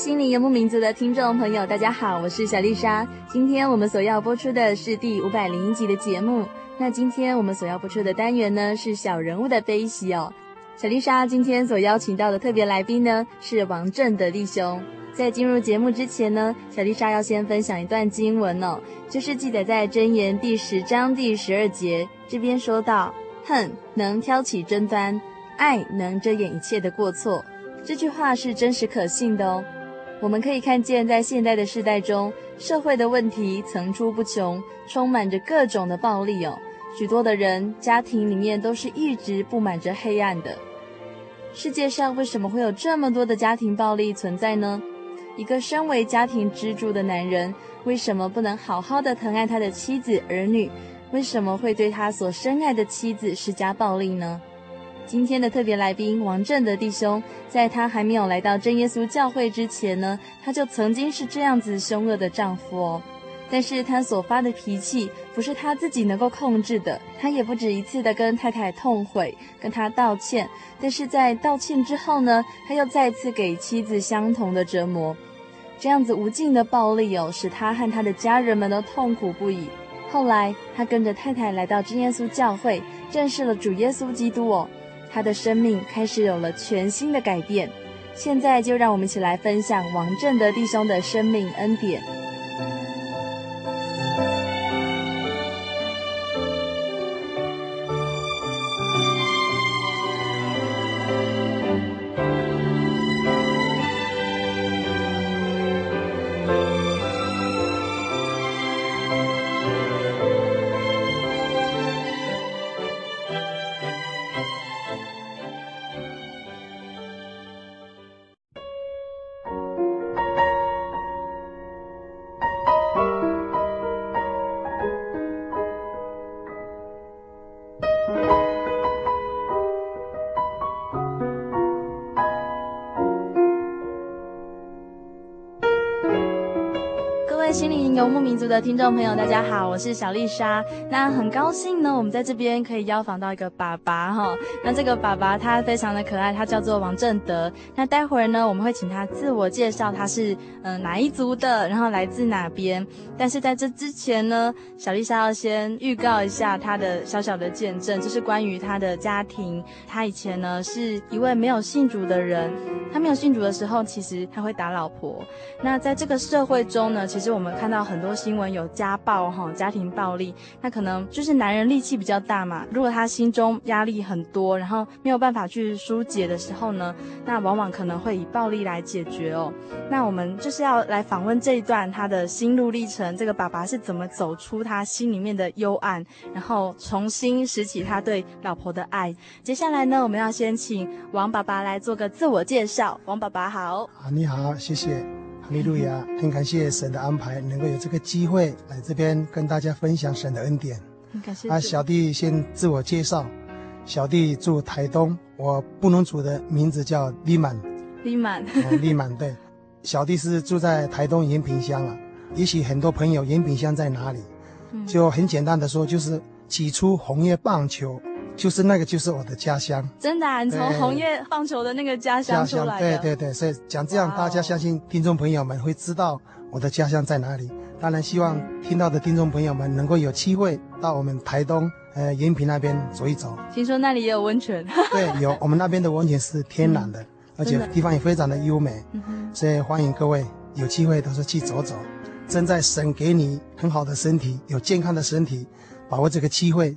心灵游牧民族的听众朋友，大家好，我是小丽莎。今天我们所要播出的是第五百零一集的节目。那今天我们所要播出的单元呢，是小人物的悲喜哦。小丽莎今天所邀请到的特别来宾呢，是王正德弟兄。在进入节目之前呢，小丽莎要先分享一段经文哦，就是记载在箴言第十章第十二节这边说道：“恨能挑起争端，爱能遮掩一切的过错。”这句话是真实可信的哦。我们可以看见，在现代的世代中，社会的问题层出不穷，充满着各种的暴力哦。许多的人家庭里面都是一直布满着黑暗的。世界上为什么会有这么多的家庭暴力存在呢？一个身为家庭支柱的男人，为什么不能好好的疼爱他的妻子儿女？为什么会对他所深爱的妻子施加暴力呢？今天的特别来宾王正德弟兄，在他还没有来到真耶稣教会之前呢，他就曾经是这样子凶恶的丈夫哦。但是他所发的脾气不是他自己能够控制的，他也不止一次的跟太太痛悔，跟他道歉。但是在道歉之后呢，他又再次给妻子相同的折磨，这样子无尽的暴力哦，使他和他的家人们都痛苦不已。后来他跟着太太来到真耶稣教会，认识了主耶稣基督哦。他的生命开始有了全新的改变，现在就让我们一起来分享王正德弟兄的生命恩典。心灵游牧民族的听众朋友，大家好，我是小丽莎。那很高兴呢，我们在这边可以邀访到一个爸爸哈。那这个爸爸他非常的可爱，他叫做王正德。那待会儿呢，我们会请他自我介绍，他是嗯、呃、哪一族的，然后来自哪边。但是在这之前呢，小丽莎要先预告一下他的小小的见证，就是关于他的家庭。他以前呢是一位没有信主的人，他没有信主的时候，其实他会打老婆。那在这个社会中呢，其实我我们看到。很多新闻有家暴哈，家庭暴力，那可能就是男人力气比较大嘛。如果他心中压力很多，然后没有办法去疏解的时候呢，那往往可能会以暴力来解决哦。那我们就是要来访问这一段他的心路历程，这个爸爸是怎么走出他心里面的幽暗，然后重新拾起他对老婆的爱。接下来呢，我们要先请王爸爸来做个自我介绍。王爸爸好。啊，你好，谢谢。哈利路亚，很感谢神的安排，能够有这个机会来这边跟大家分享神的恩典。很感谢。啊，小弟先自我介绍，小弟住台东，我布农族的名字叫利满。利满。利满，对，小弟是住在台东延平乡啊。也许很多朋友延平乡在哪里？嗯就很简单的说，就是起初红叶棒球，就是那个就是我的家乡。真的、啊，你从对红叶棒球的那个家乡出来的，对对对，所以讲这样，大家相信听众朋友们会知道我的家乡在哪里。当然，希望听到的听众朋友们能够有机会到我们台东呃延平那边走一走。听说那里也有温泉，对，有我们那边的温泉是天然的，而且地方也非常的优美，嗯所以欢迎各位有机会都是去走走。正在神给你很好的身体，有健康的身体，把握这个机会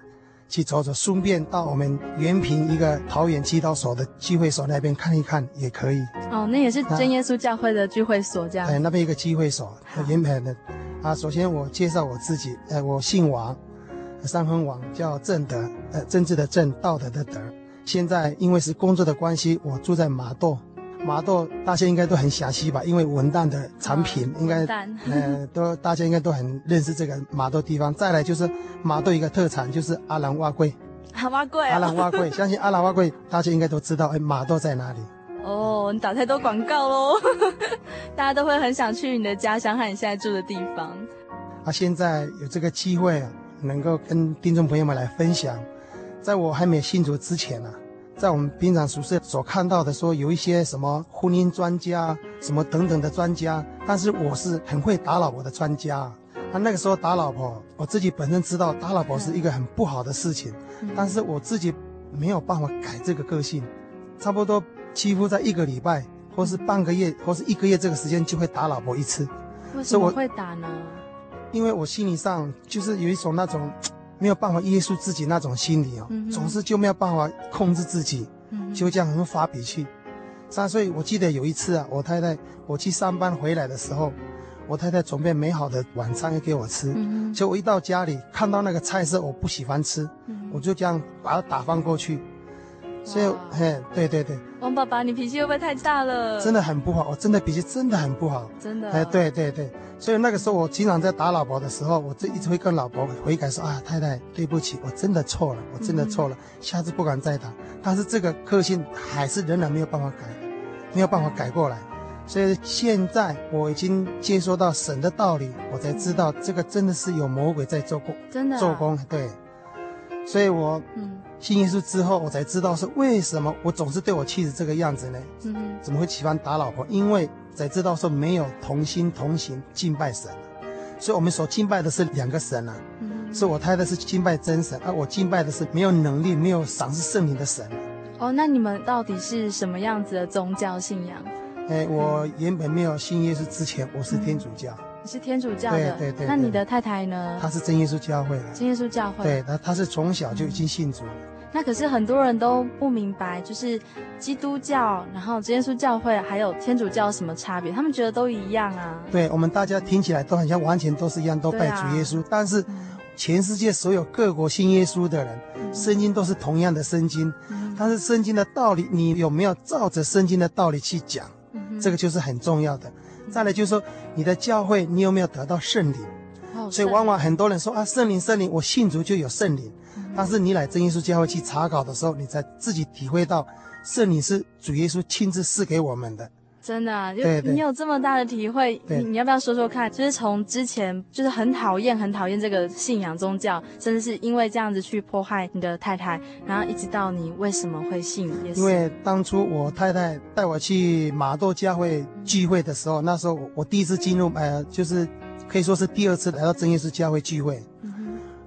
去走走，顺便到我们原平一个桃园祈祷所的聚会所那边看一看也可以。哦，那也是真耶稣教会的聚会所，这样。哎，那边一个聚会所好，延平的。啊，首先我介绍我自己，呃，我姓王，三分王，叫正德，呃，政治的正，道德的德。现在因为是工作的关系，我住在麻豆。麻豆大家应该都很详细吧？因为文旦的产品啊应该 呃，都大家应该都很认识这个麻豆地方。再来就是麻豆一个特产就是阿兰蛙粿，蛤蟆贵阿兰啊！蛙粿，相信阿兰蛙粿大家应该都知道，哎，麻豆在哪里？哦，你打太多广告喽，大家都会很想去你的家乡和你现在住的地方。啊，现在有这个机会啊，能够跟听众朋友们来分享，在我还没信主之前啊，在我们平常宿舍所看到的说有一些什么婚姻专家，什么等等的专家，但是我是很会打老婆的专家啊。啊，那个时候打老婆，我自己本身知道打老婆是一个很不好的事情，但是我自己没有办法改这个个性，差不多几乎在一个礼拜或是半个月或是一个月这个时间就会打老婆一次。为什么会打呢？因为我心理上就是有一种那种没有办法约束自己那种心理哦，嗯总是就没有办法控制自己，嗯就这样很发脾气。三岁，我记得有一次啊，我太太我去上班回来的时候，我太太准备美好的晚餐要给我吃，嗯就我一到家里看到那个菜色我不喜欢吃，嗯我就这样把它打翻过去。所以哇，嘿，对对对，王爸爸，你脾气会不会太大了？真的很不好，我真的脾气真的很不好。真的，哎，，对对对，所以那个时候我经常在打老婆的时候，我就一直会跟老婆悔改说啊，太太，对不起，我真的错了，我真的错了，下次不敢再打。但是这个个性还是仍然没有办法改，没有办法改过来。所以现在我已经接收到神的道理，我才知道这个真的是有魔鬼在做工，真的啊做，工。对，所以我嗯信耶稣之后，我才知道是为什么我总是对我妻子这个样子呢？嗯哼怎么会喜欢打老婆？因为才知道说没有同心同行敬拜神，所以我们所敬拜的是两个神啊，嗯哼是我太太是敬拜真神，而我敬拜的是没有能力、没有赏赐圣灵的神。哦，那你们到底是什么样子的宗教信仰？哎，我原本没有信耶稣之前，我是天主教，你是天主教的，对对对那你的太太呢？她是真耶稣教会的，真耶稣教会，对，她她是从小就已经信主了。那可是很多人都不明白，就是基督教，然后真耶稣教会还有天主教有什么差别？他们觉得都一样啊。对我们大家听起来都很像，完全都是一样，都拜主耶稣，但是嗯全世界所有各国信耶稣的人，圣经都是同样的圣经，嗯但是圣经的道理，你有没有照着圣经的道理去讲？嗯这个就是很重要的。再来就是说，你的教会你有没有得到圣灵？哦所以往往很多人说啊，圣灵圣灵，我信主就有圣灵。嗯但是你来真耶稣教会去查考的时候，你才自己体会到，圣灵是主耶稣亲自赐给我们的。真的、啊，就你有这么大的体会，你你要不要说说看？就是从之前就是很讨厌、很讨厌这个信仰宗教，甚至是因为这样子去迫害你的太太，然后一直到你为什么会信？因为当初我太太带我去马豆教会聚会的时候，那时候我我第一次进入，呃，就是可以说是第二次来到真耶稣教会聚会。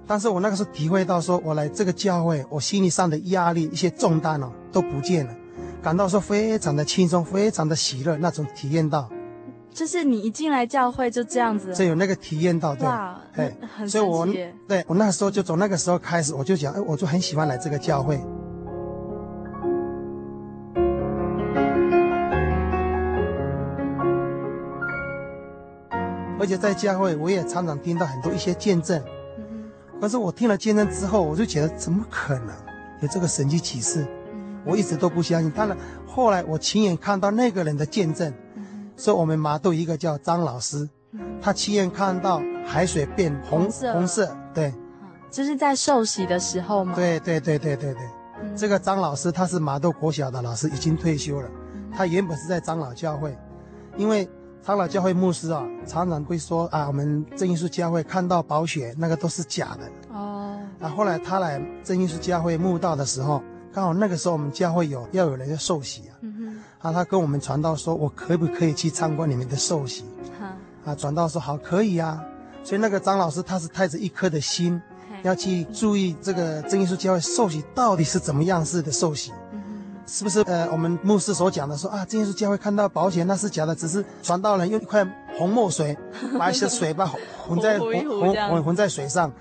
但是我那个时候体会到，说我来这个教会，我心理上的压力、一些重担哦都不见了，感到说非常的轻松，非常的喜乐，那种体验到，就是你一进来教会就这样子，就有那个体验到，对，哇，哎很所以我对我那时候就从那个时候开始，我就讲，哎，我就很喜欢来这个教会。而且在教会，我也常常听到很多一些见证。嗯可是我听了见证之后，我就觉得怎么可能有这个神迹启示？哼我一直都不相信。当然，后来我亲眼看到那个人的见证，嗯说我们麻豆一个叫张老师，他亲眼看到海水变红红色红色，对好就是在受洗的时候嘛。对对对对对对。嗯，这个张老师他是麻豆国小的老师，已经退休了。他原本是在长老教会，因为长老教会牧师啊，常常会说啊，我们正耶稣教会看到宝血那个都是假的哦。啊，后来他来正耶稣教会墓道的时候，刚好那个时候我们教会有要有人要受洗啊。嗯哼。啊，他跟我们传道说，我可不可以去参观你们的受洗？好。啊，传道说好，可以啊。所以那个张老师他是带着一颗的心，要去注意这个真耶稣教会受洗到底是怎么样式的受洗。是不是呃，我们牧师所讲的说啊，这些是教会看到保险，那是假的，只是传道人用一块红墨水 把一些水把 混在混混混混在水上。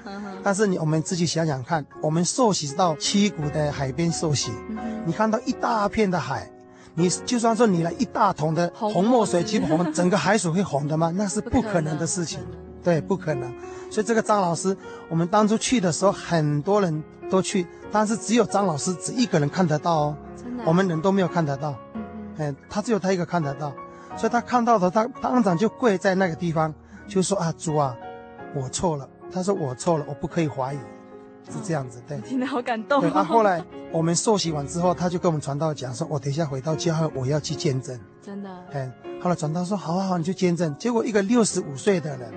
但是你我们自己想想看，我们受洗到七股的海边受洗，你看到一大片的海，你就算说你来一大桶的红墨水去红，整个海水会红的吗？那是不可能。的事情，对，不可能。所以这个张老师，我们当初去的时候，很多人都去，但是只有张老师只一个人看得到哦。真的我们人都没有看得到，哎，他只有他一个看得到，所以他看到的，他当场就跪在那个地方，就说啊，主啊，我错了。他说我错了，我不可以怀疑，是这样子，对。听得好感动。对，啊，后来我们受洗完之后，他就跟我们传道讲说，我等一下回到教会，我要去见证。真的。哎，后来传道说，好好好，你就见证。结果一个六十五岁的人，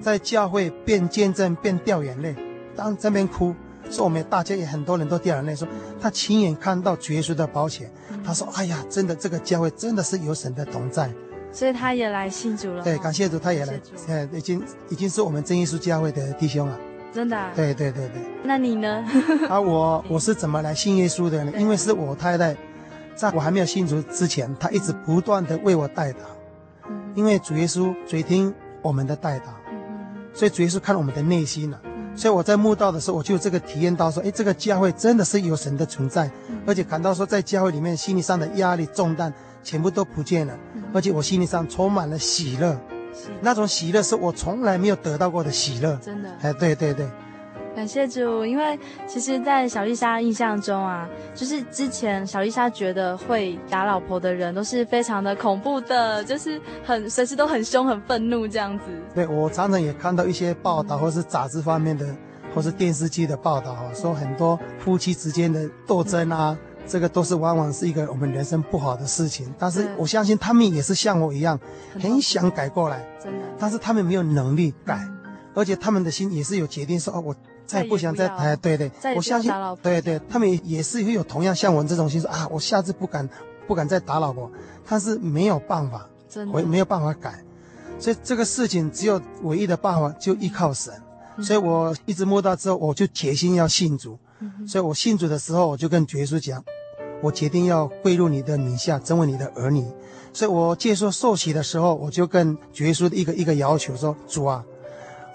在教会边见证边掉眼泪，当这边哭。说我们大家也很多人都掉眼泪，说他亲眼看到主耶稣的宝血，他说：“哎呀，真的这个教会真的是有神的同在。”所以他也来信主了。对，感谢主，他也来，呃，已经已经是我们真耶稣教会的弟兄了。真的啊？对对对对。那你呢？啊，我 我是怎么来信耶稣的呢？因为是我太太，在我还没有信主之前，她一直不断的为我代祷。因为主耶稣垂听我们的代祷，所以主耶稣看我们的内心了。所以我在慕道的时候，我就这个体验到说，哎，这个教会真的是有神的存在，而且感到说，在教会里面心理上的压力重担全部都不见了，而且我心里上充满了喜乐，那种喜乐是我从来没有得到过的喜乐，真的，哎，对对对。感谢主，因为其实，在小丽莎印象中啊，就是之前小丽莎觉得会打老婆的人都是非常的恐怖的，就是很随时都很凶、很愤怒这样子。对，我常常也看到一些报道，或是杂志方面的，或是电视机的报道，说很多夫妻之间的斗争啊，这个都是往往是一个我们人生不好的事情。但是我相信他们也是像我一样，很想改过来，真的。但是他们没有能力改，而且他们的心也是有决定说，哦，我。再不想再哎，对对，我相信，对对，他们也也是会有同样像我这种心说啊，我下次不敢不敢再打老婆，但是没有办法，真的，我没有办法改，所以这个事情只有唯一的办法就依靠神，所以我一直摸到之后，我就决心要信主，所以我信主的时候，我就跟主耶稣讲，我决定要归入你的名下，成为你的儿女，所以我接受受洗的时候，我就跟主耶稣的一个一个要求说，主啊。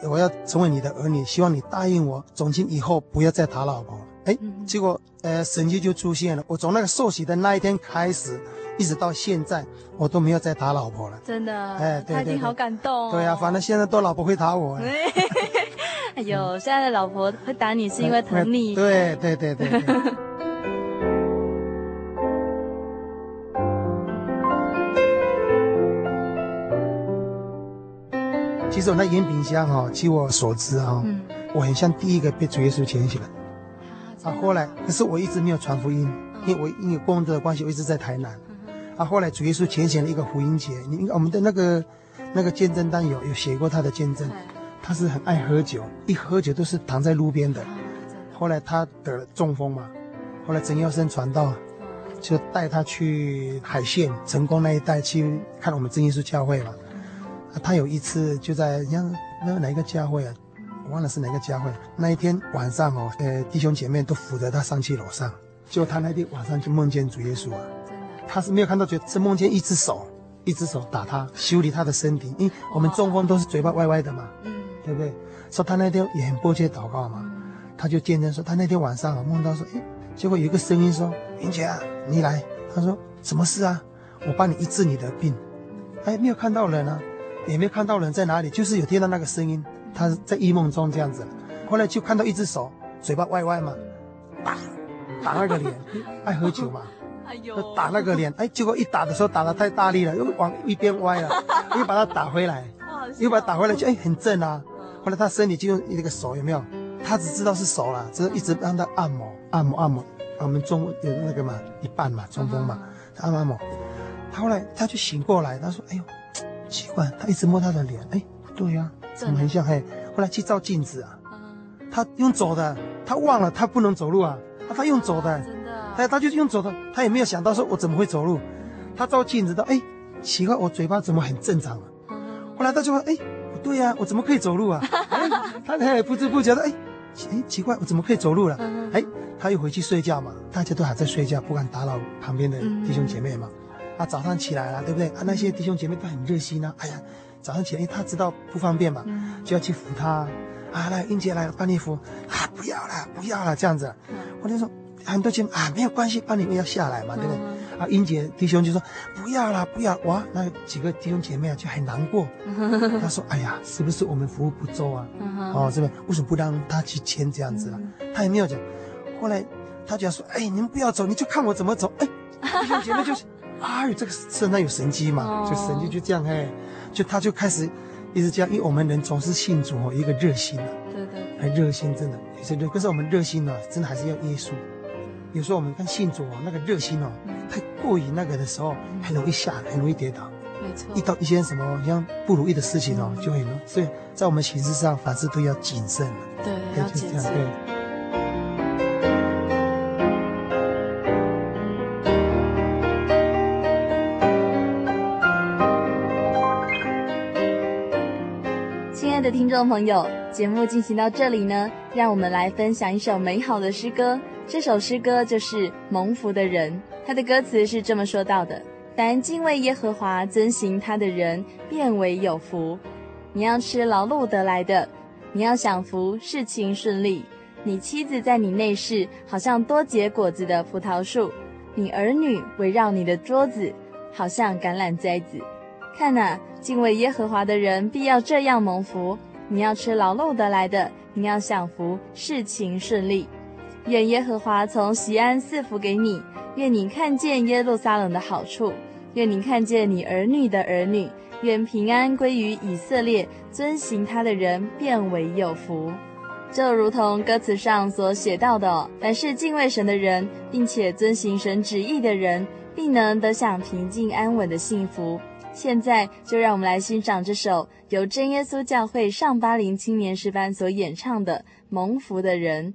我要成为你的儿女，希望你答应我，从今以后不要再打老婆。哎，结果呃，神迹就出现了。我从那个受洗的那一天开始，一直到现在，我都没有再打老婆了。真的，哎，对对对，他已经好感动哦。对呀，反正现在都老婆会打我。哎呦，现在的老婆会打你是因为 疼你。对对对对。其实我那延平乡哈，据我所知哈，嗯、我很像第一个被主耶稣捡起来。啊，后来可是我一直没有传福音，因为我因为工作的关系，我一直在台南。啊，后来主耶稣牵起了一个福音节，你我们的那个那个见证单有有写过他的见证，他是很爱喝酒，一喝酒都是躺在路边的。后来他得了中风嘛，后来曾耀生传道，就带他去海线成功那一带去看我们真耶稣教会嘛。他有一次就在像那个哪一个教会啊，我忘了是哪个教会。那一天晚上哦，呃，弟兄姐妹都扶着他上去楼上，就他那天晚上就梦见主耶稣啊。他是没有看到，觉得是梦见一只手，一只手打他，修理他的身体。因为我们中风都是嘴巴歪歪的嘛，嗯，对不对？说他那天也很迫切祷告嘛，他就见证说他那天晚上啊梦到说，哎，结果有一个声音说：“云姐啊，你来。”他说：“什么事啊？我帮你医治你的病。”哎，没有看到人啊。也没看到人在哪里，就是有听到那个声音，他在异梦中这样子。后来就看到一只手，嘴巴歪歪嘛，打打那个脸，爱喝酒嘛，哎呦，打那个脸，哎，结果一打的时候打的太大力了，又往一边歪了，又把他打回来，又把他打回来就哎很正啊。后来他身体就用那个手有没有？他只知道是手了，只是一直让他按摩按摩按摩。我们中有那个嘛一半嘛中风嘛，他按摩按摩。他后来他就醒过来，他说：“哎呦。”奇怪，他一直摸他的脸，哎，不对呀、啊，怎么很像？嘿，后来去照镜子啊，他用走的，他忘了他不能走路啊，啊他用走的，真的，他他就用走的，他也没有想到说我怎么会走路，他照镜子的，哎，奇怪，我嘴巴怎么很正常啊？后来他就说，哎，不对呀、啊，我怎么可以走路啊？哎，他他也不知不觉的，哎，哎，奇怪，我怎么可以走路了？哎。他又回去睡觉嘛，大家都还在睡觉，不敢打扰旁边的弟兄姐妹嘛。嗯、啊，早上起来了，对不对？啊，那些弟兄姐妹都很热心啊。哎呀，早上起来，他知道不方便嘛，嗯、就要去扶他。啊，来，英姐来了，帮你扶。啊，不要了，不要了，这样子。嗯、我就说很多姐妹啊，没有关系，帮你们要下来嘛，对不对？嗯、啊，英姐弟兄就说不要了，不要。哇，那几个弟兄姐妹啊就很难过。他说，哎呀，是不是我们服务不周啊？嗯、哦，这边为什么不让他去签这样子啊？嗯、他也没有讲。后来他就要说：“哎，你们不要走，你就看我怎么走。”哎，弟兄姐妹就是，哎，这个身上有神迹嘛，就神迹就这样哎，就他就开始一直这样，因为我们人总是信主哦，一个热心啊，对对，很热心，真的，是热。可是我们热心呢，真的还是要耶稣。有时候我们看信主哦，那个热心哦，太过于那个的时候，很容易下，很容易跌倒。没错，遇到一些什么像不如意的事情哦，就很容易，所以在我们行事上凡事都要谨慎。对，要谨慎。对。听众朋友，节目进行到这里呢，让我们来分享一首美好的诗歌。这首诗歌就是《蒙福的人》，它的歌词是这么说到的：凡敬畏耶和华、遵行他的人，便为有福。你要吃劳碌得来的，你要享福，事情顺利。你妻子在你内室，好像多结果子的葡萄树；你儿女围绕你的桌子，好像橄榄栽子。看呐，敬畏耶和华的人必要这样蒙福。你要吃劳碌得来的，你要享福，事情顺利。愿耶和华从锡安赐福给你，愿你看见耶路撒冷的好处，愿你看见你儿女的儿女，愿平安归于以色列，遵行他的人便为有福。就如同歌词上所写到的，凡是敬畏神的人，并且遵行神旨意的人，必能得享平静安稳的幸福。现在就让我们来欣赏这首由真耶稣教会上巴林青年诗班所演唱的《蒙福的人》。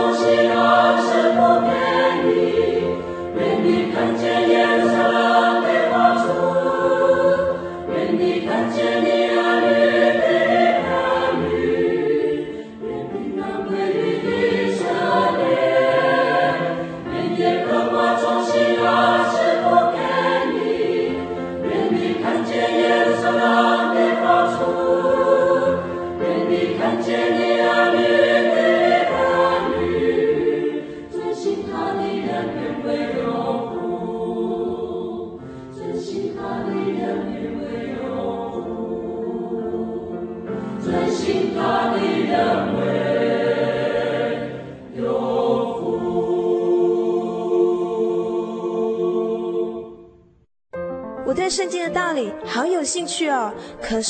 从西安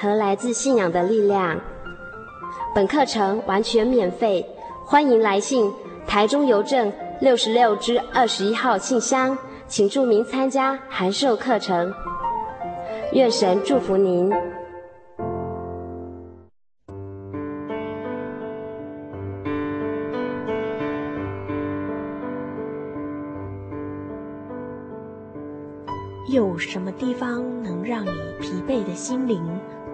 和来自信仰的力量。本课程完全免费，欢迎来信台中邮政六十六支二十一号信箱，请注明参加函授课程。愿神祝福您。有什么地方能让你疲惫的心灵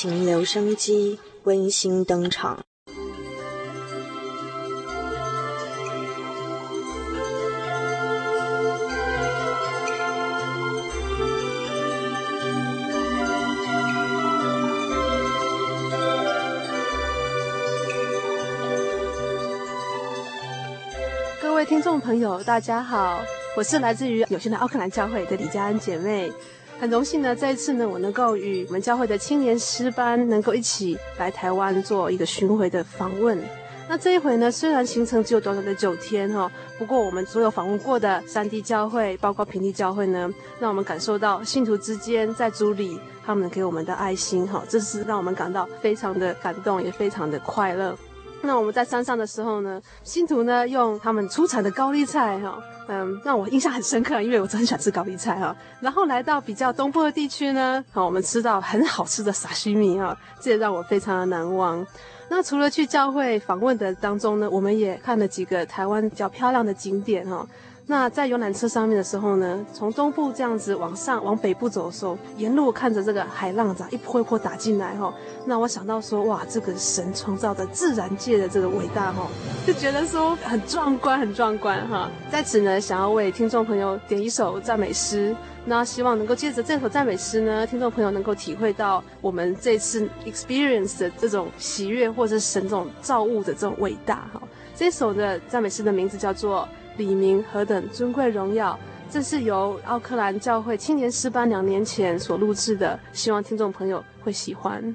情留声机温馨登场。各位听众朋友，大家好，我是来自于有限的奥克兰教会的李佳恩姐妹。很荣幸呢，这一次呢，我能够与我们教会的青年诗班能够一起来台湾做一个巡回的访问。那这一回呢，虽然行程只有短短的九天哈，不过我们所有访问过的山地教会，包括平地教会呢，让我们感受到信徒之间在主里他们给我们的爱心哈，这是让我们感到非常的感动，也非常的快乐。那我们在山上的时候呢，信徒呢用他们出产的高丽菜哈。嗯，让我印象很深刻，因为我真的很喜欢吃高丽菜哈。然后来到比较东部的地区呢，好，我们吃到很好吃的沙西米哈，这也让我非常的难忘。那除了去教会访问的当中呢，我们也看了几个台湾比较漂亮的景点哈。那在游览车上面的时候呢，从东部这样子往上往北部走的时候，沿路看着这个海浪子一波一波打进来哈，那我想到说哇，这个神创造的自然界的这个伟大哈，就觉得说很壮观，很壮观哈。在此呢，想要为听众朋友点一首赞美诗，那希望能够借着这首赞美诗呢，听众朋友能够体会到我们这次 experience 的这种喜悦，或者是神这种造物的这种伟大哈。这首的赞美诗的名字叫做。李明何等尊贵荣耀！这是由奥克兰教会青年诗班两年前所录制的，希望听众朋友会喜欢。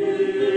you.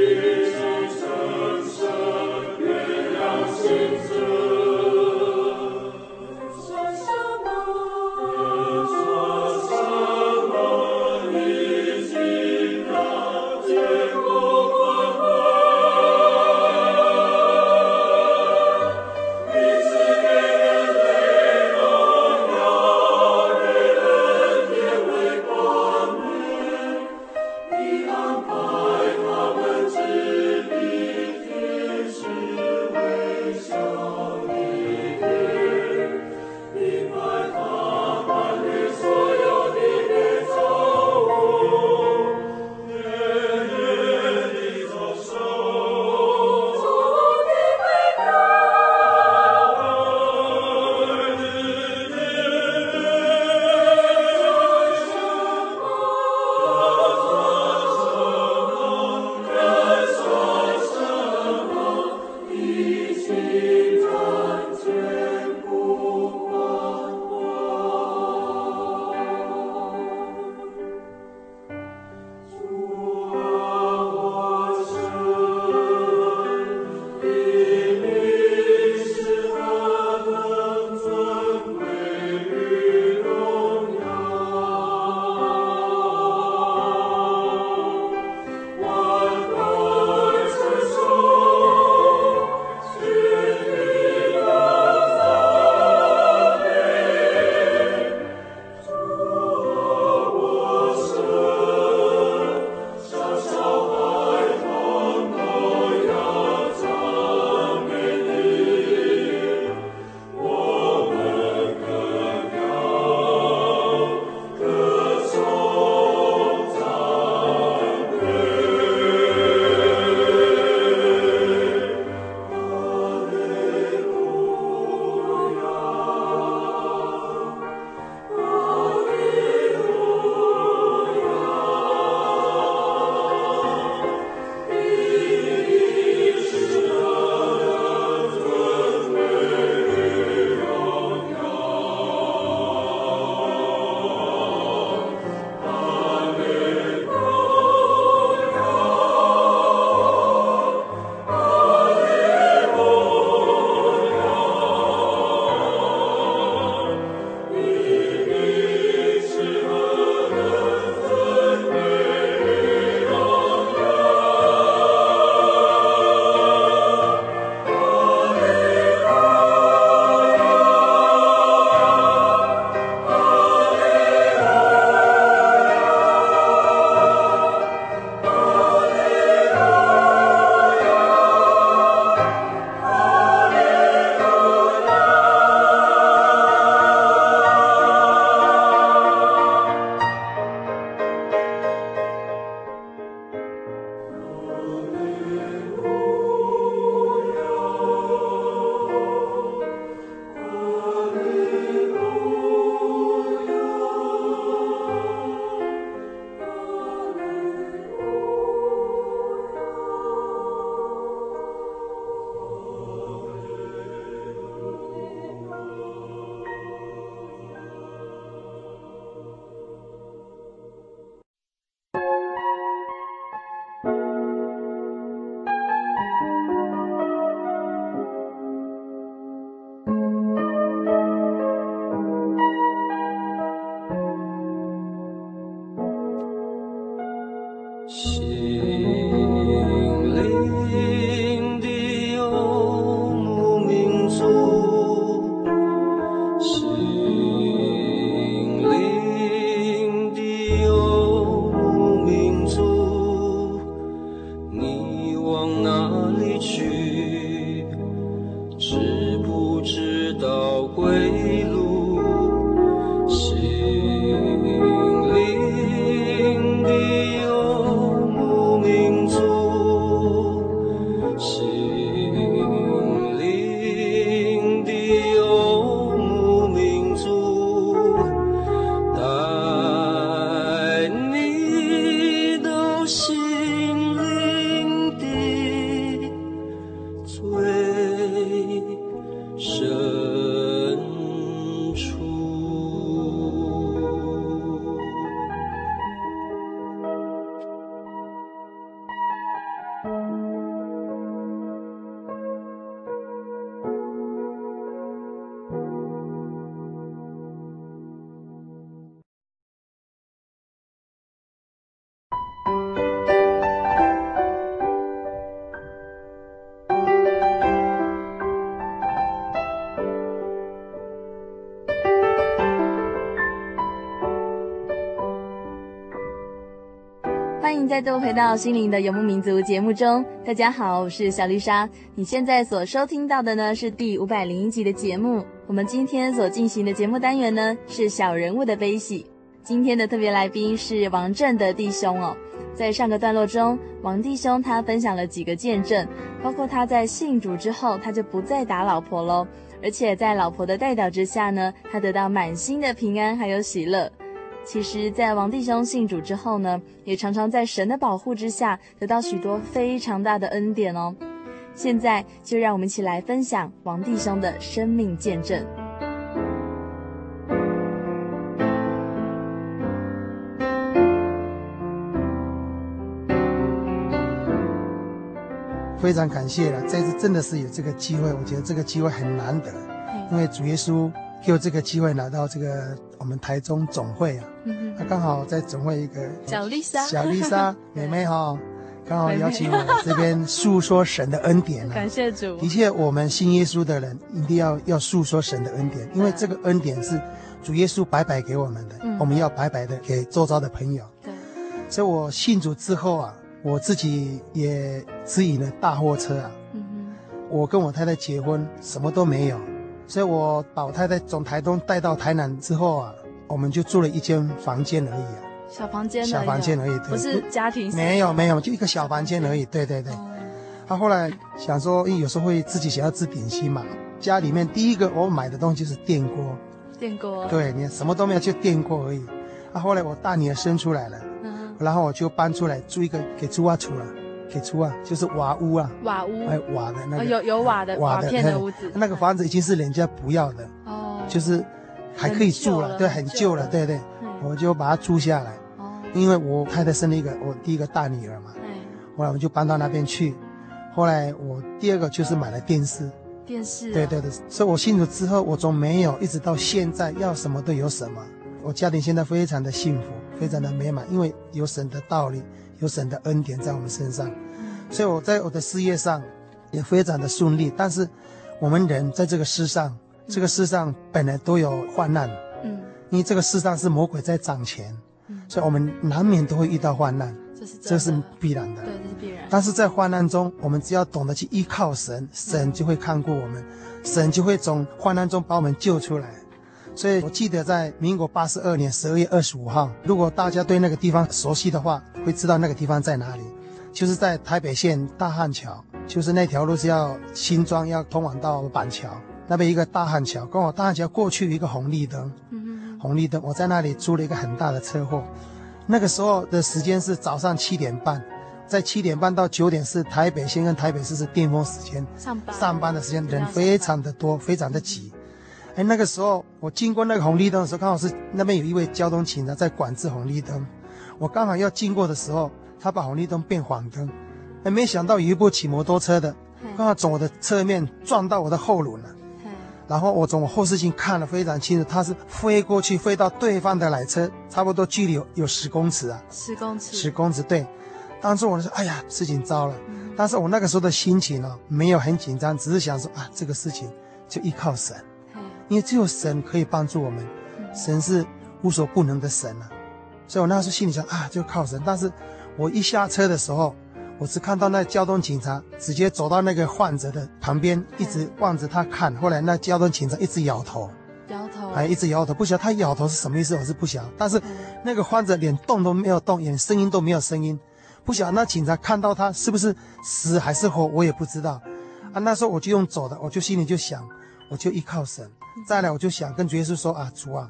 欢迎再度回到心灵的游牧民族节目中，大家好，我是小丽莎。你现在所收听到的呢是第五百零一集的节目。我们今天所进行的节目单元呢是小人物的悲喜。今天的特别来宾是王震的弟兄哦。在上个段落中，王弟兄他分享了几个见证，包括他在信主之后，他就不再打老婆喽，而且在老婆的带导之下呢，他得到满心的平安还有喜乐。其实，在王弟兄信主之后呢，也常常在神的保护之下得到许多非常大的恩典哦。现在就让我们一起来分享王弟兄的生命见证。非常感谢了，这次真的是有这个机会，我觉得这个机会很难得，因为主耶稣。就这个机会来到这个我们台中总会啊，他刚好在总会一个小丽莎小丽莎妹妹哈，刚好邀请我这边诉说神的恩典啊。感谢主。的确，我们信耶稣的人一定要要诉说神的恩典，因为这个恩典是主耶稣白白给我们的，我们要白白的给周遭的朋友。对。所以我信主之后啊，我自己也指引了大货车啊。嗯哼。我跟我太太结婚，什么都没有。所以我把我太太从台东带到台南之后啊，我们就住了一间房间而已啊，小房间，小房间而已，不是家庭，没有没有，就一个小房间而已，对对对。他、后来想说，因为有时候会自己想要吃点心嘛，家里面第一个我买的东西就是电锅，电锅，对，你什么都没有，就电锅而已。啊，后来我大女儿生出来了，嗯，然后我就搬出来住一个给猪阿厨了。给出啊，就是瓦屋啊，瓦屋，哎，瓦的那个，有有瓦的瓦片的屋子，那个房子已经是人家不要的，哦，就是还可以住了，对，很旧了，对对，我就把它租下来，哦，因为我太太生了一个我第一个大女儿嘛，后来我们就搬到那边去，后来我第二个就是买了电视，电视，对对对，所以我信主之后，我从没有一直到现在要什么都有什么，我家庭现在非常的幸福，非常的美满，因为有神的道理。有神的恩典在我们身上，所以我在我的事业上也非常的顺利。但是我们人在这个世上，这个世上本来都有患难，嗯，因为这个世上是魔鬼在掌权，嗯，所以我们难免都会遇到患难，这是这是必然的，对，这是必然。但是在患难中，我们只要懂得去依靠神，神就会看顾我们，神就会从患难中把我们救出来。所以我记得在民国八十二年十二月二十五号，如果大家对那个地方熟悉的话，会知道那个地方在哪里，就是在台北县大汉桥，就是那条路是要新庄要通往到板桥。那边一个大汉桥，刚好大汉桥过去一个红绿灯，嗯，红绿灯，我在那里出了一个很大的车祸，那个时候的时间是早上七点半，在七点半到九点是台北县跟台北市是巅峰时间，上班。上班的时间人非常的多，非常的挤。哎，那个时候我经过那个红绿灯的时候，刚好是那边有一位交通警察在管制红绿灯。我刚好要经过的时候，他把红绿灯变黄灯。哎，没想到有一部骑摩托车的，刚好从我的侧面撞到我的后轮了。然后我从我后视镜看得非常清楚，他是飞过去，飞到对方的来车，差不多距离有有十公尺啊。十公尺。十公尺，对。当时我就说，哎呀，事情糟了。但是我那个时候的心情呢、哦，没有很紧张，只是想说啊，这个事情就依靠神，因为只有神可以帮助我们，神是无所不能的神啊。所以我那时候心里想啊，就靠神。但是我一下车的时候，我只看到那交通警察直接走到那个患者的旁边，一直望着他看。后来那交通警察一直摇头，摇头，还，一直摇头，不晓得他摇头是什么意思，我是不晓得。但是那个患者连动都没有动，连声音都没有声音。不晓得那警察看到他是不是死还是活，我也不知道。啊，那时候我就用走的，我就心里就想，我就依靠神。再来，我就想跟主耶稣说啊，主啊，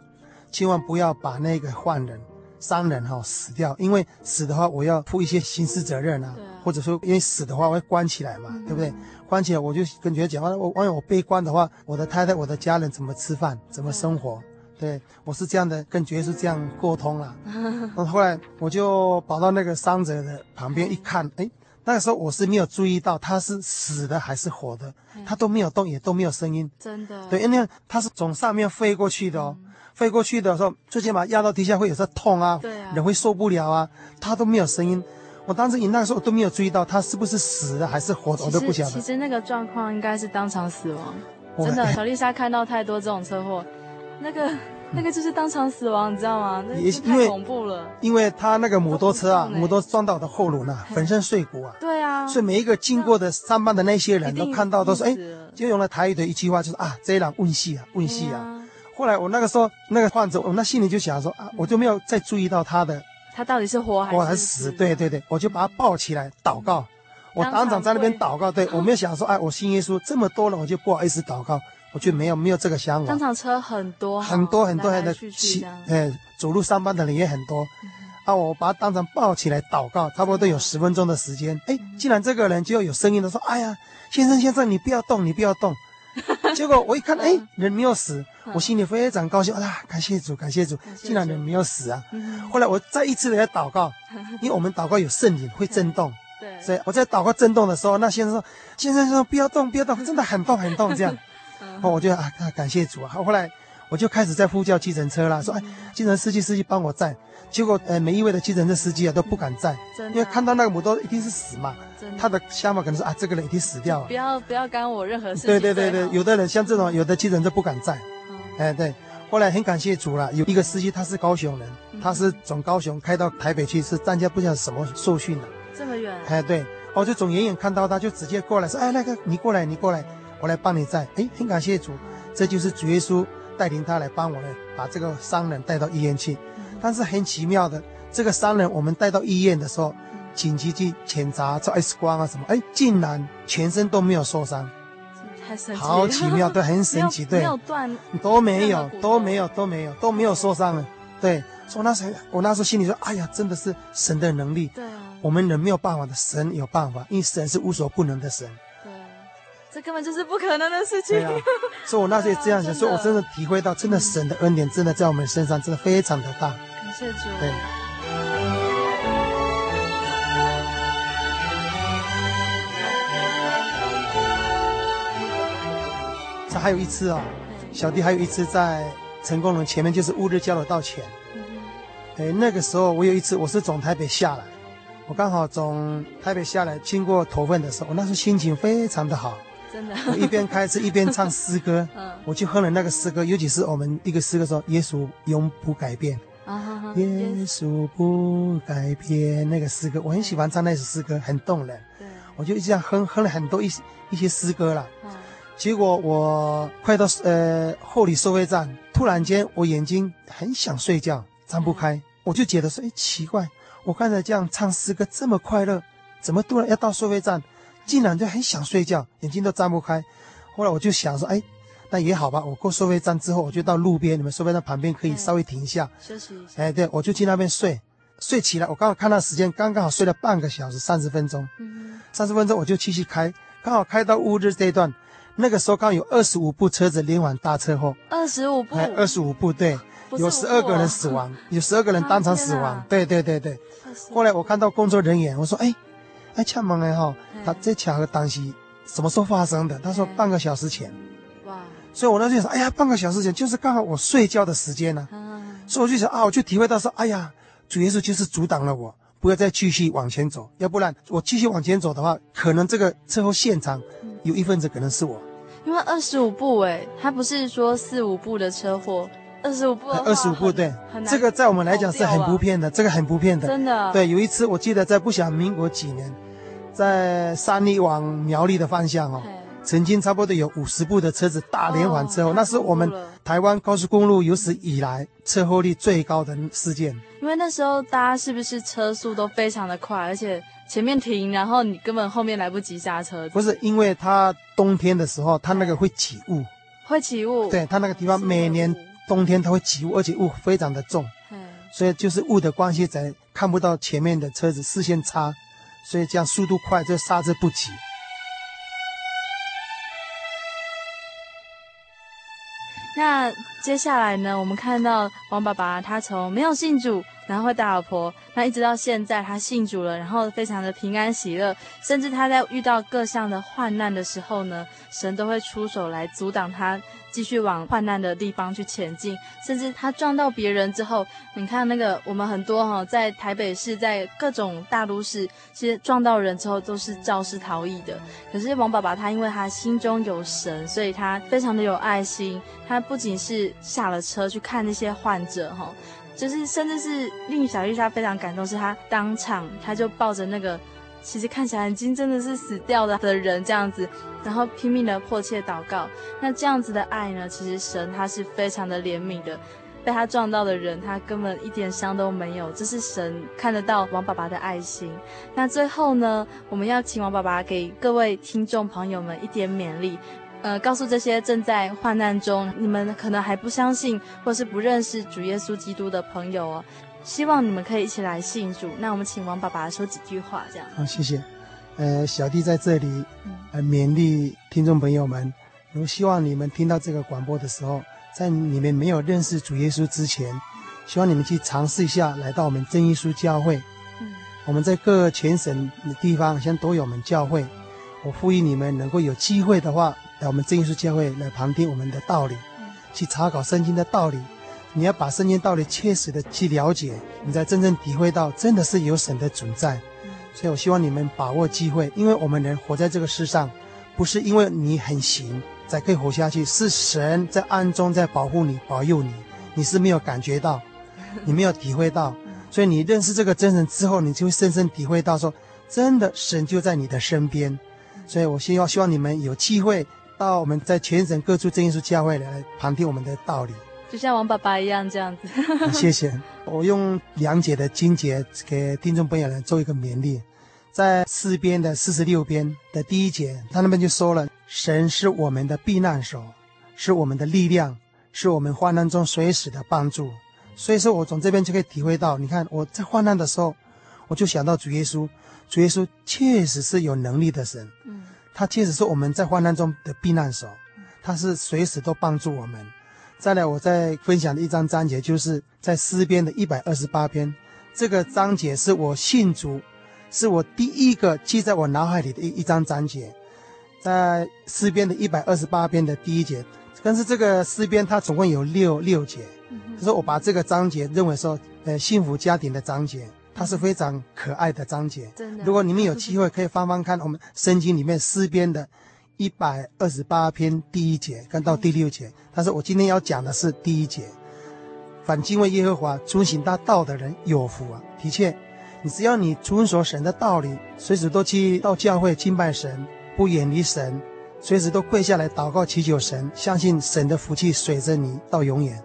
千万不要把那个犯人、伤人哈、哦、死掉，因为死的话我要负一些刑事责任啊，或者说因为死的话我要关起来嘛，对不对？关起来我就跟主耶稣讲话，我万一我被关的话，我的太太、我的家人怎么吃饭，怎么生活？对，我是这样的，跟爵士这样沟通了。嗯，后来我就跑到那个伤者的旁边一看，哎，那个时候我是没有注意到他是死的还是活的，他都没有动，也都没有声音。真的。对，因为他是从上面飞过去的哦，嗯、飞过去的时候，最起码压到地下会有时候痛啊，对啊，人会受不了啊，他都没有声音。我当时你那个时候我都没有注意到他是不是死的还是活的，我都不晓得。其实那个状况应该是当场死亡。真的，小丽莎看到太多这种车祸。那个那个就是当场死亡，你知道吗？也是太恐怖了。因为他那个摩托车啊，摩托撞到我的后轮啊，粉身碎骨啊。对啊。所以每一个经过的上班的那些人都看到，都说：“哎，就用了台语的一句话，就是啊，这一辆运气啊，问戏啊。”后来我那个时候那个患者，我那心里就想说啊，我就没有再注意到他的，他到底是活还是活还是死？对对对，我就把他抱起来祷告，我当场在那边祷告。对，我没有想说，哎，我信耶稣这么多了，我就不好意思祷告。我就没有没有这个想法。当场车很多，很多很多人的骑，哎，走路上班的人也很多。嗯、啊，我把他当场抱起来祷告，差不多都有十分钟的时间。哎，竟然这个人就有声音的说：“哎呀，先生先生，你不要动，你不要动。” 结果我一看，哎，人没有死，我心里非常高兴啊！感谢主，感谢主，竟然人没有死啊！后来我再一次的在祷告，因为我们祷告有圣灵会震动，对，所以我在祷告震动的时候，那先生说：“先生说不要动，不要动，真的很痛很痛。”这样。哦，我就啊，感谢主啊！后来我就开始在呼叫计程车啦，说哎，计程司机司机帮我载。结果呃，每一位的计程车司机啊都不敢载，因为看到那个摩托一定是死嘛，他的想法可能是啊，这个人已经死掉了，不要不要干我任何事情。对对对对，有的人像这种，有的计程车不敢载。哎，对。后来很感谢主了，有一个司机他是高雄人，他是从高雄开到台北去，是参加不晓得什么受训的。这么远？哎，对。我就从远远看到他，就直接过来说，哎，那个你过来，你过来。我来帮你在，哎，很感谢主，这就是主耶稣带领他来帮我们，把这个商人带到医院去。但是很奇妙的，这个商人我们带到医院的时候，紧急去检查照 X 光啊什么，哎，竟然全身都没有受伤，太神奇了，好奇妙，对，很 神奇，对，没有断，都没有，都没有，都没有，都没有受伤了，对。所以那时候，我那时候心里说，哎呀，真的是神的能力，对啊，我们人没有办法的，神有办法，因为神是无所不能的神。这根本就是不可能的事情。所以我那时候这样想，所以我真的体会到，真的神的恩典真的在我们身上真的非常的大。感谢主。对。这还有一次啊，小弟还有一次在成功人前面，就是乌日交流道前。哎，那个时候我有一次，我是从台北下来，我刚好从台北下来，经过头份的时候，我那时候心情非常的好。真的，我一边开车一边唱诗歌，嗯，我就哼了那个诗歌，尤其是我们一个诗歌说“耶稣永不改变”，啊，耶稣不改变那个诗歌，我很喜欢唱那首诗歌，很动人。对，我就这样哼哼了很多一一些诗歌了。嗯，结果我快到呃后里收费站，突然间我眼睛很想睡觉，张不开，我就觉得说，哎，奇怪，我刚才这样唱诗歌这么快乐，怎么突然要到收费站？竟然就很想睡觉，眼睛都张不开。后来我就想说，哎，那也好吧。我过收费站之后，我就到路边，你们收费站旁边可以稍微停一下，休息一下。哎，对，我就去那边睡。睡起来，我刚好看到时间，刚刚好睡了半个小时，三十分钟。嗯，三十分钟我就继续开，刚好开到乌日这一段，那个时候刚好有二十五部车子连环大车祸。二十五部。哎，二十五部，对，有十二个人死亡，有十二个人当场死亡。对对对对。后来我看到工作人员，我说，哎。哎，巧门哎哈，他这巧合当时什么时候发生的？他说半个小时前。哇！所以我那时候想，哎呀，半个小时前就是刚好我睡觉的时间呢。所以我就想啊，我就体会到说，哎呀，主耶稣就是阻挡了我，不要再继续往前走，要不然我继续往前走的话，可能这个车祸现场有一份子可能是我。因为二十五步哎，他不是说四五步的车祸，二十五步。二十五步对，这个在我们来讲是很不骗的，这个很不骗的。真的。对，有一次我记得在不晓民国几年，在三立往苗栗的方向哦。曾经差不多有五十部的车子大连环车祸，哦，那是我们台湾高速公路有史以来车祸率最高的事件。因为那时候大家是不是车速都非常的快，而且前面停，然后你根本后面来不及刹车。不是，因为它冬天的时候，它那个会起雾，会起雾。对，它那个地方每年冬天它会起雾，而且雾非常的重，所以就是雾的关系，才看不到前面的车子视线差，所以这样速度快就刹车不及。那接下来呢？我们看到王爸爸，他从没有信主，然后会带老婆，那一直到现在他信主了，然后非常的平安喜乐，甚至他在遇到各项的患难的时候呢，神都会出手来阻挡他。继续往患难的地方去前进，甚至他撞到别人之后，你看那个我们很多哈，在台北市，在各种大都市，其实撞到人之后都是肇事逃逸的。可是王爸爸他因为他心中有神，所以他非常的有爱心。他不仅是下了车去看那些患者哈，就是甚至是令小丽莎非常感动，是她当场她就抱着那个。其实看起来已经真的是死掉了的人这样子，然后拼命的迫切祷告。那这样子的爱呢，其实神他是非常的怜悯的。被他撞到的人，他根本一点伤都没有。这是神看得到王爸爸的爱心。那最后呢，我们要请王爸爸给各位听众朋友们一点勉励，呃，告诉这些正在患难中，你们可能还不相信或是不认识主耶稣基督的朋友哦。希望你们可以一起来信主。那我们请王爸爸说几句话，这样。好，谢谢。呃，小弟在这里，呃，勉励听众朋友们。如希望你们听到这个广播的时候，在你们没有认识主耶稣之前，希望你们去尝试一下来到我们真耶稣教会。嗯。我们在各全省的地方，现在都有我们教会。我呼吁你们能够有机会的话，来我们真耶稣教会来旁听我们的道理，去查考圣经的道理。你要把圣经道理切实的去了解，你才真正体会到真的是有神的存在。所以我希望你们把握机会，因为我们人活在这个世上，不是因为你很行才可以活下去，是神在暗中在保护你、保佑你，你是没有感觉到，你没有体会到。所以你认识这个真神之后，你就会深深体会到说，真的神就在你的身边。所以我希望希望你们有机会到我们在全省各处真耶稣教会来旁听我们的道理。就像王爸爸一样这样子。谢谢。我用两节的经节给听众朋友来做一个勉励，在四边的四十六边的第一节，他那边就说了：“神是我们的避难所，是我们的力量，是我们患难中随时的帮助。”所以说我从这边就可以体会到，你看我在患难的时候，我就想到主耶稣，主耶稣确实是有能力的神，嗯，他确实是我们在患难中的避难所，他是随时都帮助我们。再来，我再分享的一章章节，就是在诗篇的一百二十八篇。这个章节是我信主，是我第一个记在我脑海里的一一张章节，在诗篇的一百二十八篇的第一节。但是这个诗篇它总共有六六节，就是我把这个章节认为说，呃，幸福家庭的章节，它是非常可爱的章节。真的，如果你们有机会可以翻翻看我们圣经里面诗篇的。一百二十八篇第一节，跟到第六节。但是我今天要讲的是第一节。反敬畏耶和华、遵行大道的人有福啊！的确，你只要你遵守神的道理，随时都去到教会敬拜神，不远离神，随时都跪下来祷告祈求神，相信神的福气随着你到永远。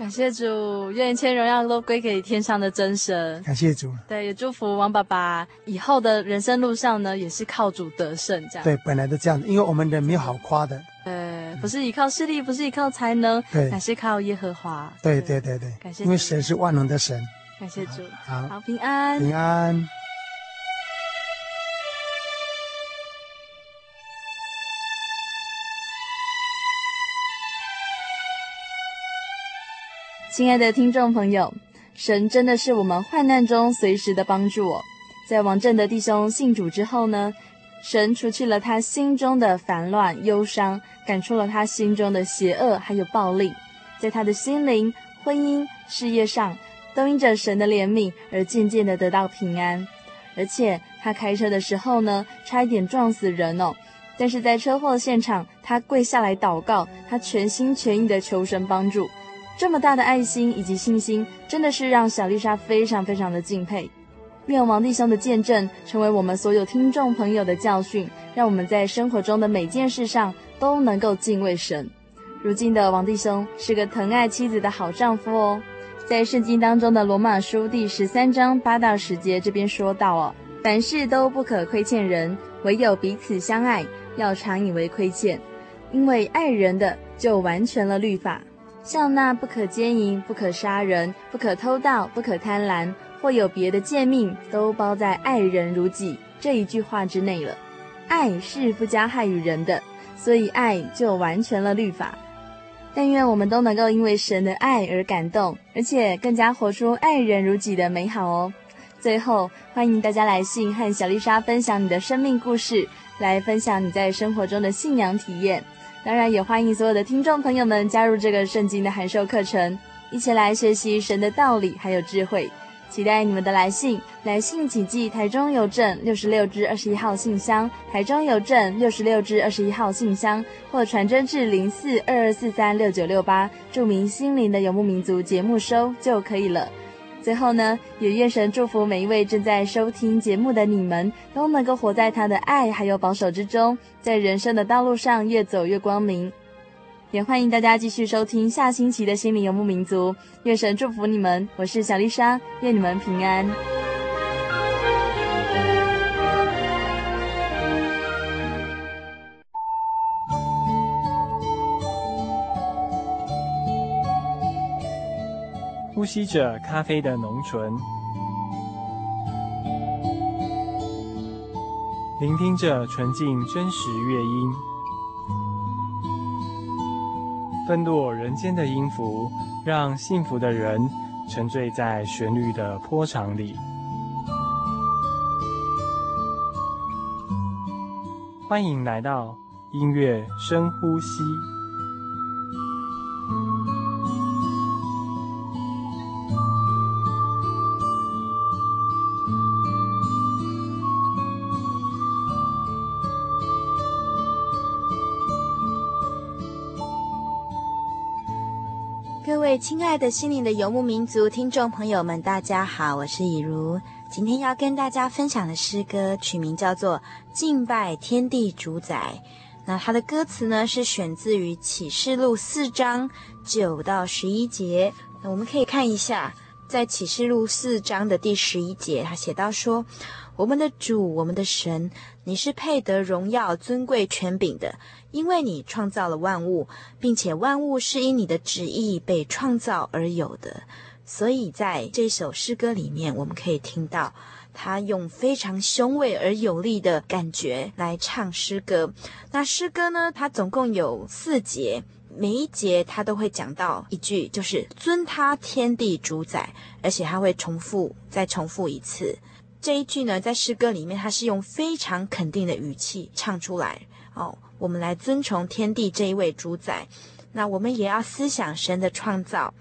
感谢主，愿一切荣耀都归给天上的真神。感谢主，对，也祝福王爸爸以后的人生路上呢，也是靠主得胜这样。对，本来都这样，因为我们人没有好夸的。呃，不是依靠势力，不是依靠才能，对，乃是靠耶和华。对对对对，感谢，因为神是万能的神。感谢主，好，好，平安，平安。亲爱的听众朋友，神真的是我们患难中随时的帮助哦。在王振的弟兄信主之后呢，神除去了他心中的烦乱、忧伤，赶出了他心中的邪恶还有暴力，在他的心灵、婚姻、事业上都因着神的怜悯而渐渐的得到平安。而且他开车的时候呢，差一点撞死人哦。但是在车祸现场，他跪下来祷告，他全心全意的求神帮助。这么大的爱心以及信心，真的是让小丽莎非常非常的敬佩。愿王弟兄的见证成为我们所有听众朋友的教训，让我们在生活中的每件事上都能够敬畏神。如今的王弟兄是个疼爱妻子的好丈夫哦。在圣经当中的罗马书第十三章八到十节这边说到哦，凡事都不可亏欠人，唯有彼此相爱。要常以为亏欠，因为爱人的就完全了律法。像那不可奸淫、不可杀人、不可偷盗、不可贪婪，或有别的贱命，都包在爱人如己这一句话之内了。爱是不加害于人的，所以爱就完全了律法。但愿我们都能够因为神的爱而感动，而且更加活出爱人如己的美好哦。最后，欢迎大家来信和小丽莎分享你的生命故事。来分享你在生活中的信仰体验，当然也欢迎所有的听众朋友们加入这个圣经的函授课程，一起来学习神的道理还有智慧。期待你们的来信，来信请寄台中邮政六十六至二十一号信箱，台中邮政六十六至二十一号信箱，或传真至零四二二四三六九六八，注明“心灵的游牧民族”节目收就可以了。最后呢，也愿神祝福每一位正在收听节目的你们，都能够活在他的爱还有保守之中，在人生的道路上越走越光明。也欢迎大家继续收听下星期的心灵游牧民族。愿神祝福你们，我是小丽莎，愿你们平安。呼吸着咖啡的浓醇，聆听着纯净真实乐音，纷落人间的音符，让幸福的人沉醉在旋律的波长里。欢迎来到音乐深呼吸。亲爱的心灵的游牧民族听众朋友们，大家好，我是以如。今天要跟大家分享的诗歌取名叫做《敬拜天地主宰》。那它的歌词呢是选自于启示录四章九到十一节。那我们可以看一下，在启示录四章的第十一节，他写到说：“我们的主，我们的神，你是配得荣耀、尊贵、权柄的。”因为你创造了万物，并且万物是因你的旨意被创造而有的，所以在这首诗歌里面，我们可以听到他用非常雄伟而有力的感觉来唱诗歌。那诗歌呢，它总共有四节，每一节他都会讲到一句，就是尊他天地主宰，而且他会重复再重复一次。这一句呢，在诗歌里面，他是用非常肯定的语气唱出来哦。我们来尊崇天地这一位主宰，那我们也要思想神的创造，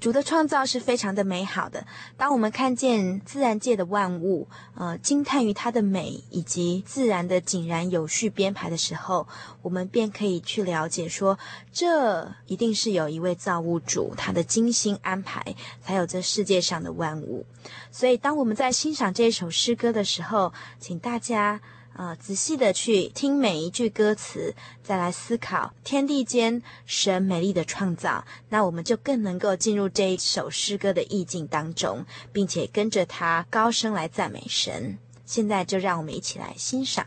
主的创造是非常的美好的。当我们看见自然界的万物，呃，惊叹于它的美以及自然的井然有序编排的时候，我们便可以去了解说，这一定是有一位造物主，他的精心安排，才有这世界上的万物。所以，当我们在欣赏这首诗歌的时候，请大家。啊，仔细的去听每一句歌词，再来思考天地间神美丽的创造，那我们就更能够进入这一首诗歌的意境当中，并且跟着它高声来赞美神。现在就让我们一起来欣赏。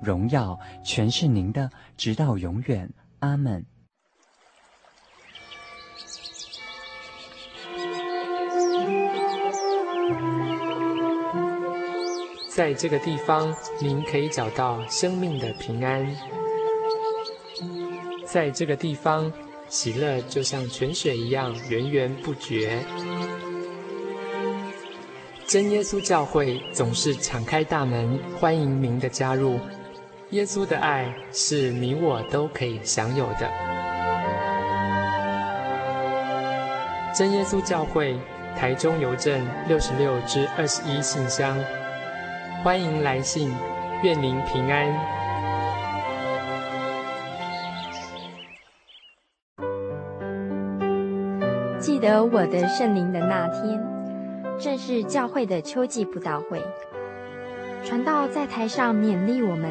荣耀，全是您的，直到永远。阿门。在这个地方，您可以找到生命的平安。在这个地方，喜乐就像泉水一样源源不绝。真耶稣教会总是敞开大门，欢迎您的加入。耶稣的爱是你我都可以享有的。真耶稣教会，台中邮政六十六至二十一信箱。欢迎来信，愿您平安。记得我的圣灵的那天，正是教会的秋季布道会。传道在台上勉励我们，